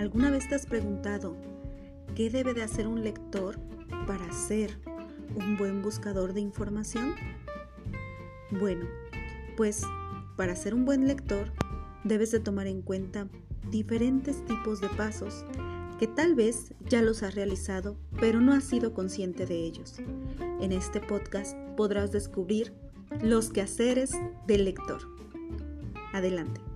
¿Alguna vez te has preguntado qué debe de hacer un lector para ser un buen buscador de información? Bueno, pues para ser un buen lector debes de tomar en cuenta diferentes tipos de pasos que tal vez ya los has realizado, pero no has sido consciente de ellos. En este podcast podrás descubrir los quehaceres del lector. Adelante.